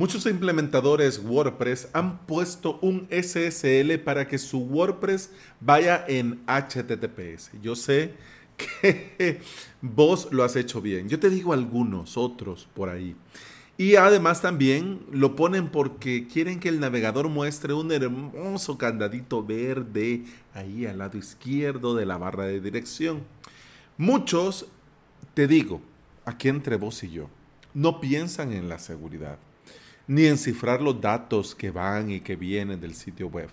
Muchos implementadores WordPress han puesto un SSL para que su WordPress vaya en HTTPS. Yo sé que vos lo has hecho bien. Yo te digo algunos otros por ahí. Y además también lo ponen porque quieren que el navegador muestre un hermoso candadito verde ahí al lado izquierdo de la barra de dirección. Muchos, te digo, aquí entre vos y yo, no piensan en la seguridad ni en cifrar los datos que van y que vienen del sitio web.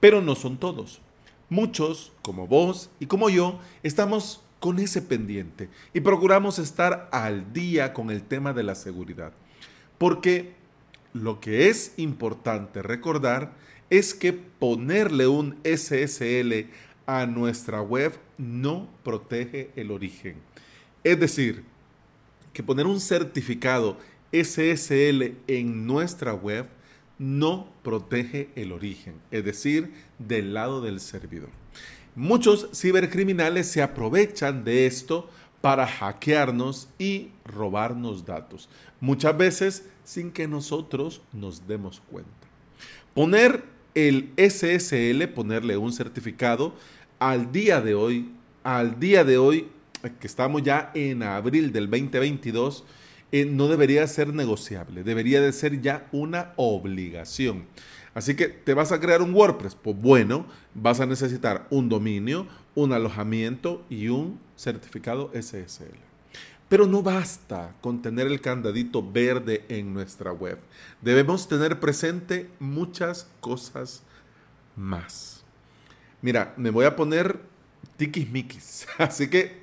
Pero no son todos. Muchos, como vos y como yo, estamos con ese pendiente y procuramos estar al día con el tema de la seguridad. Porque lo que es importante recordar es que ponerle un SSL a nuestra web no protege el origen. Es decir, que poner un certificado SSL en nuestra web no protege el origen, es decir, del lado del servidor. Muchos cibercriminales se aprovechan de esto para hackearnos y robarnos datos, muchas veces sin que nosotros nos demos cuenta. Poner el SSL, ponerle un certificado, al día de hoy, al día de hoy, que estamos ya en abril del 2022, eh, no debería ser negociable, debería de ser ya una obligación. Así que te vas a crear un WordPress, pues bueno, vas a necesitar un dominio, un alojamiento y un certificado SSL. Pero no basta con tener el candadito verde en nuestra web. Debemos tener presente muchas cosas más. Mira, me voy a poner tiquismiquis, así que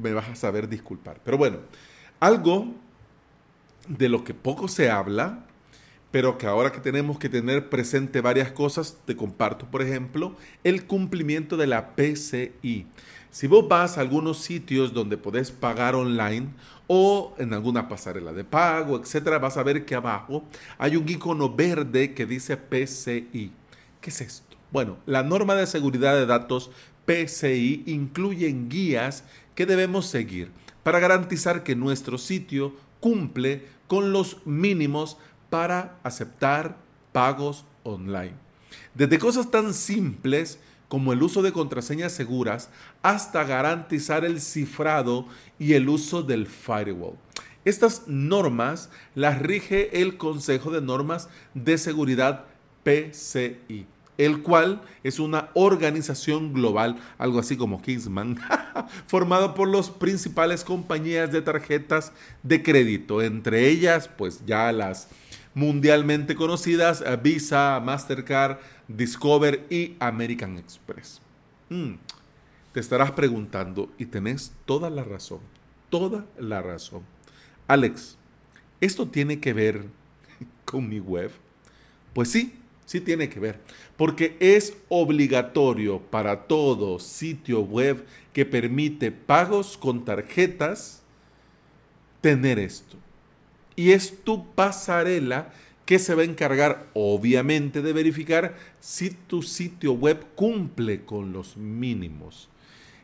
me vas a saber disculpar. Pero bueno, algo de lo que poco se habla, pero que ahora que tenemos que tener presente varias cosas, te comparto, por ejemplo, el cumplimiento de la PCI. Si vos vas a algunos sitios donde podés pagar online o en alguna pasarela de pago, etcétera, vas a ver que abajo hay un icono verde que dice PCI. ¿Qué es esto? Bueno, la norma de seguridad de datos PCI incluye guías que debemos seguir para garantizar que nuestro sitio cumple con los mínimos para aceptar pagos online. Desde cosas tan simples como el uso de contraseñas seguras hasta garantizar el cifrado y el uso del firewall. Estas normas las rige el Consejo de Normas de Seguridad PCI el cual es una organización global, algo así como Kingsman, formado por las principales compañías de tarjetas de crédito, entre ellas pues ya las mundialmente conocidas eh, Visa, Mastercard, Discover y American Express. Mm, te estarás preguntando y tenés toda la razón, toda la razón. Alex, ¿esto tiene que ver con mi web? Pues sí, Sí tiene que ver, porque es obligatorio para todo sitio web que permite pagos con tarjetas tener esto. Y es tu pasarela que se va a encargar, obviamente, de verificar si tu sitio web cumple con los mínimos.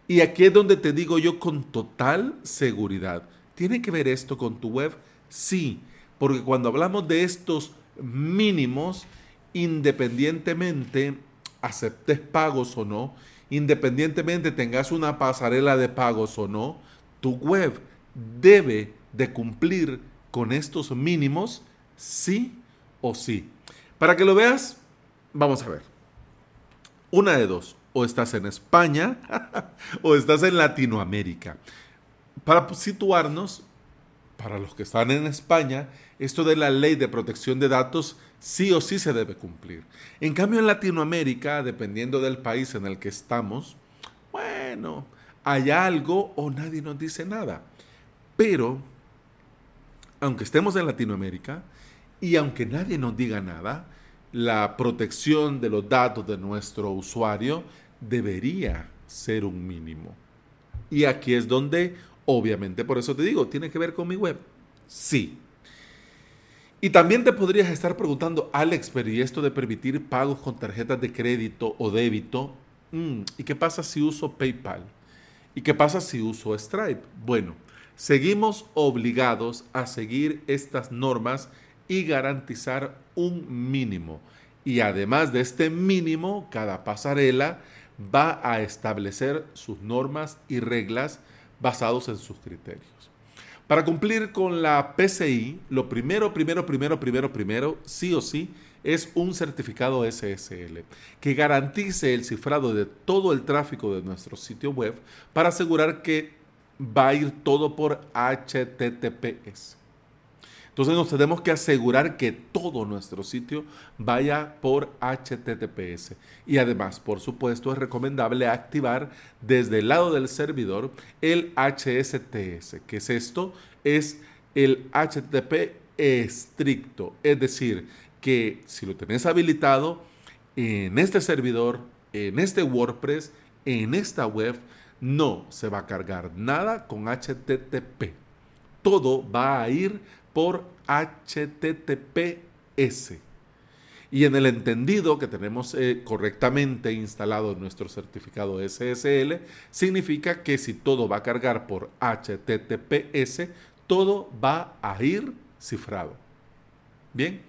Y aquí es donde te digo yo con total seguridad. ¿Tiene que ver esto con tu web? Sí, porque cuando hablamos de estos mínimos, independientemente aceptes pagos o no, independientemente tengas una pasarela de pagos o no, tu web debe de cumplir con estos mínimos sí o sí. Para que lo veas, vamos a ver. Una de dos, o estás en España o estás en Latinoamérica. Para situarnos, para los que están en España, esto de la ley de protección de datos sí o sí se debe cumplir. En cambio, en Latinoamérica, dependiendo del país en el que estamos, bueno, hay algo o nadie nos dice nada. Pero, aunque estemos en Latinoamérica y aunque nadie nos diga nada, la protección de los datos de nuestro usuario debería ser un mínimo. Y aquí es donde, obviamente, por eso te digo, tiene que ver con mi web. Sí, y también te podrías estar preguntando, Alex, pero ¿y esto de permitir pagos con tarjetas de crédito o débito? Mm, ¿Y qué pasa si uso PayPal? ¿Y qué pasa si uso Stripe? Bueno, seguimos obligados a seguir estas normas y garantizar un mínimo. Y además de este mínimo, cada pasarela va a establecer sus normas y reglas basados en sus criterios. Para cumplir con la PCI, lo primero, primero, primero, primero, primero, sí o sí, es un certificado SSL que garantice el cifrado de todo el tráfico de nuestro sitio web para asegurar que va a ir todo por HTTPS. Entonces nos tenemos que asegurar que todo nuestro sitio vaya por HTTPS. Y además, por supuesto, es recomendable activar desde el lado del servidor el HSTS. que es esto? Es el HTTP estricto. Es decir, que si lo tenés habilitado en este servidor, en este WordPress, en esta web, no se va a cargar nada con HTTP. Todo va a ir por HTTPS. Y en el entendido que tenemos eh, correctamente instalado en nuestro certificado SSL, significa que si todo va a cargar por HTTPS, todo va a ir cifrado. Bien.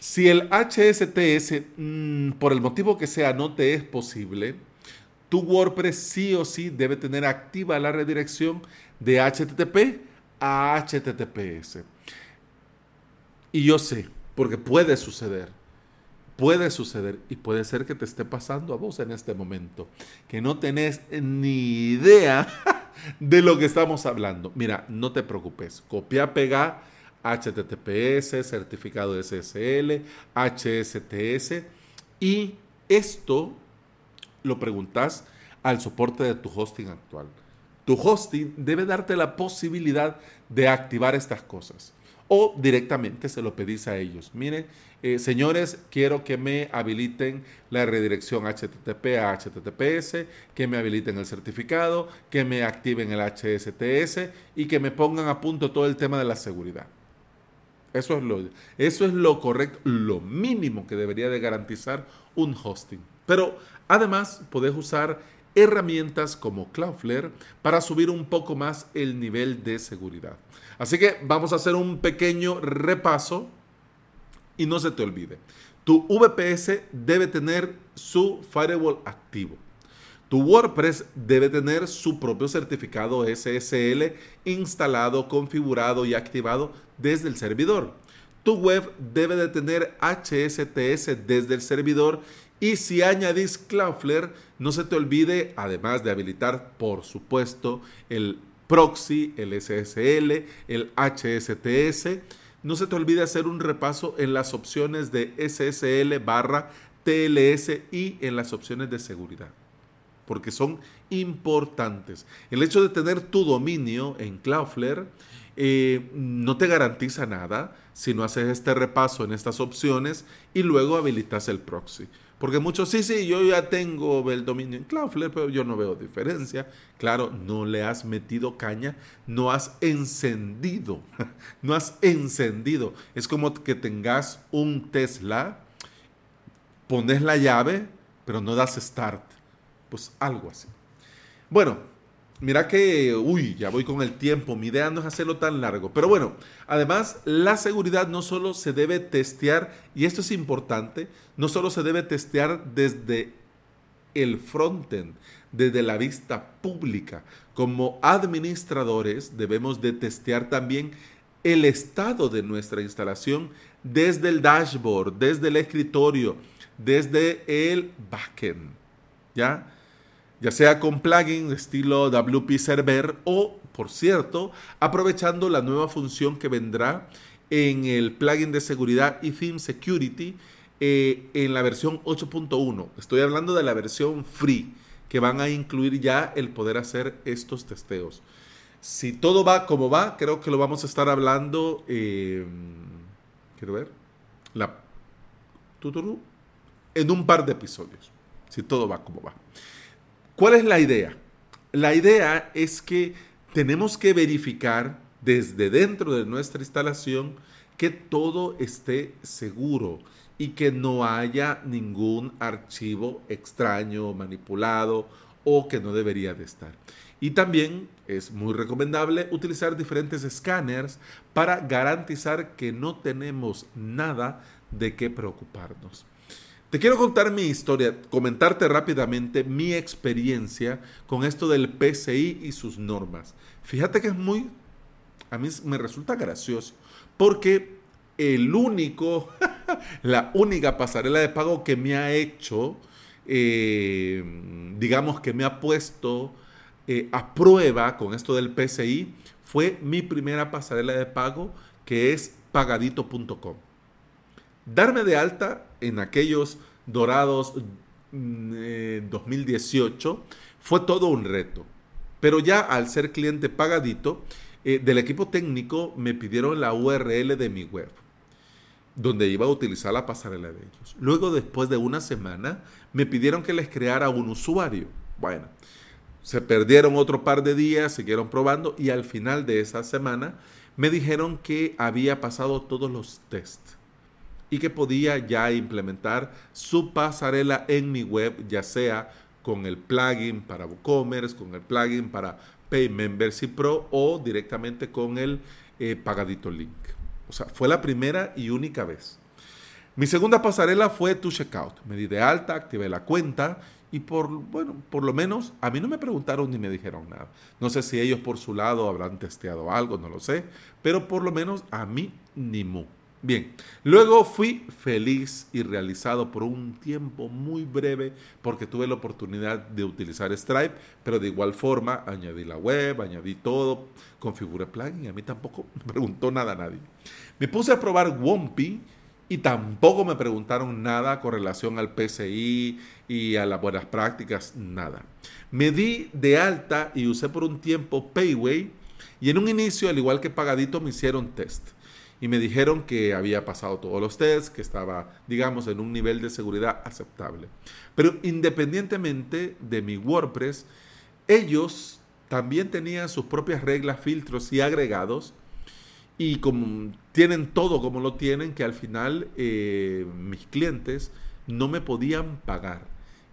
Si el HSTS, mm, por el motivo que sea, no te es posible, tu WordPress sí o sí debe tener activa la redirección de HTTP a HTTPS. Y yo sé, porque puede suceder, puede suceder y puede ser que te esté pasando a vos en este momento, que no tenés ni idea de lo que estamos hablando. Mira, no te preocupes, copia, pega HTTPS, certificado SSL, HSTS y esto lo preguntas al soporte de tu hosting actual. Tu hosting debe darte la posibilidad de activar estas cosas. O directamente se lo pedís a ellos. Mire, eh, señores, quiero que me habiliten la redirección HTTP a HTTPS, que me habiliten el certificado, que me activen el HSTS y que me pongan a punto todo el tema de la seguridad. Eso es lo, eso es lo correcto, lo mínimo que debería de garantizar un hosting. Pero además podés usar herramientas como Cloudflare para subir un poco más el nivel de seguridad. Así que vamos a hacer un pequeño repaso y no se te olvide. Tu VPS debe tener su firewall activo. Tu WordPress debe tener su propio certificado SSL instalado, configurado y activado desde el servidor. Tu web debe de tener HSTS desde el servidor y si añadís Cloudflare, no se te olvide, además de habilitar, por supuesto, el proxy, el SSL, el HSTS, no se te olvide hacer un repaso en las opciones de SSL barra TLS y en las opciones de seguridad, porque son importantes. El hecho de tener tu dominio en Cloudflare eh, no te garantiza nada si no haces este repaso en estas opciones y luego habilitas el proxy. Porque muchos, sí, sí, yo ya tengo el dominio en Cloudflare, pero yo no veo diferencia. Claro, no le has metido caña, no has encendido, no has encendido. Es como que tengas un Tesla, pones la llave, pero no das start. Pues algo así. Bueno, Mira que, uy, ya voy con el tiempo, mi idea no es hacerlo tan largo. Pero bueno, además la seguridad no solo se debe testear, y esto es importante, no solo se debe testear desde el frontend, desde la vista pública. Como administradores debemos de testear también el estado de nuestra instalación desde el dashboard, desde el escritorio, desde el backend. ¿Ya? Ya sea con plugin estilo WP Server o, por cierto, aprovechando la nueva función que vendrá en el plugin de seguridad y Theme Security eh, en la versión 8.1. Estoy hablando de la versión free, que van a incluir ya el poder hacer estos testeos. Si todo va como va, creo que lo vamos a estar hablando. Eh, quiero ver. La, en un par de episodios. Si todo va como va. ¿Cuál es la idea? La idea es que tenemos que verificar desde dentro de nuestra instalación que todo esté seguro y que no haya ningún archivo extraño, manipulado o que no debería de estar. Y también es muy recomendable utilizar diferentes escáneres para garantizar que no tenemos nada de qué preocuparnos. Te quiero contar mi historia, comentarte rápidamente mi experiencia con esto del PCI y sus normas. Fíjate que es muy, a mí me resulta gracioso, porque el único, la única pasarela de pago que me ha hecho, eh, digamos que me ha puesto eh, a prueba con esto del PCI, fue mi primera pasarela de pago, que es pagadito.com. Darme de alta en aquellos dorados 2018 mm, eh, fue todo un reto. Pero ya al ser cliente pagadito, eh, del equipo técnico me pidieron la URL de mi web, donde iba a utilizar la pasarela de ellos. Luego, después de una semana, me pidieron que les creara un usuario. Bueno, se perdieron otro par de días, siguieron probando y al final de esa semana me dijeron que había pasado todos los tests y que podía ya implementar su pasarela en mi web, ya sea con el plugin para WooCommerce, con el plugin para Pay Membership Pro o directamente con el eh, pagadito link. O sea, fue la primera y única vez. Mi segunda pasarela fue tu checkout. Me di de alta, activé la cuenta y por, bueno, por lo menos a mí no me preguntaron ni me dijeron nada. No sé si ellos por su lado habrán testeado algo, no lo sé, pero por lo menos a mí ni mu. Bien, luego fui feliz y realizado por un tiempo muy breve porque tuve la oportunidad de utilizar Stripe, pero de igual forma añadí la web, añadí todo, configuré plugin a mí tampoco me preguntó nada nadie. Me puse a probar Wompy y tampoco me preguntaron nada con relación al PCI y a las buenas prácticas, nada. Me di de alta y usé por un tiempo Payway y en un inicio, al igual que Pagadito, me hicieron test y me dijeron que había pasado todos los tests, que estaba, digamos, en un nivel de seguridad aceptable. Pero independientemente de mi WordPress, ellos también tenían sus propias reglas, filtros y agregados. Y como tienen todo como lo tienen, que al final eh, mis clientes no me podían pagar.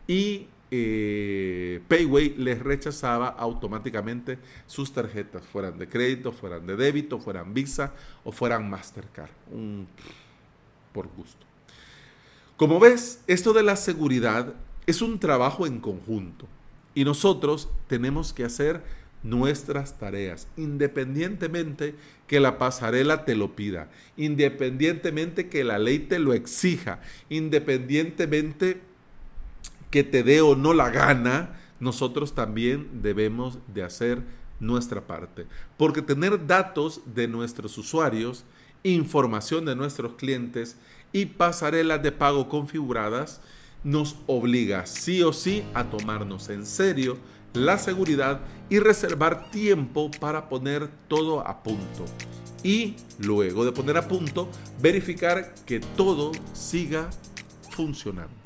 Y eh, Payway les rechazaba automáticamente sus tarjetas, fueran de crédito, fueran de débito, fueran Visa o fueran Mastercard. por gusto. Como ves, esto de la seguridad es un trabajo en conjunto y nosotros tenemos que hacer nuestras tareas, independientemente que la pasarela te lo pida, independientemente que la ley te lo exija, independientemente que te dé o no la gana, nosotros también debemos de hacer nuestra parte. Porque tener datos de nuestros usuarios, información de nuestros clientes y pasarelas de pago configuradas nos obliga sí o sí a tomarnos en serio la seguridad y reservar tiempo para poner todo a punto. Y luego de poner a punto, verificar que todo siga funcionando.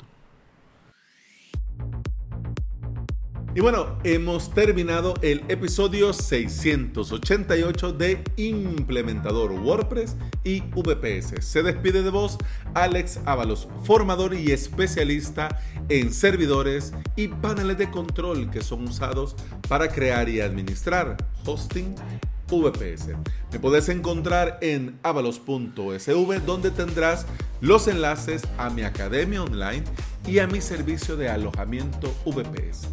Y bueno, hemos terminado el episodio 688 de Implementador WordPress y VPS. Se despide de vos Alex Ábalos, formador y especialista en servidores y paneles de control que son usados para crear y administrar hosting VPS. Me puedes encontrar en avalos.sv donde tendrás los enlaces a mi academia online y a mi servicio de alojamiento VPS.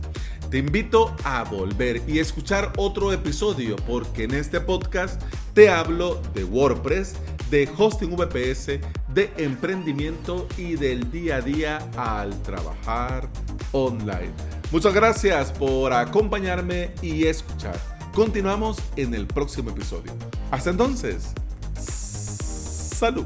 Te invito a volver y escuchar otro episodio porque en este podcast te hablo de WordPress, de hosting VPS, de emprendimiento y del día a día al trabajar online. Muchas gracias por acompañarme y escuchar. Continuamos en el próximo episodio. Hasta entonces, salud.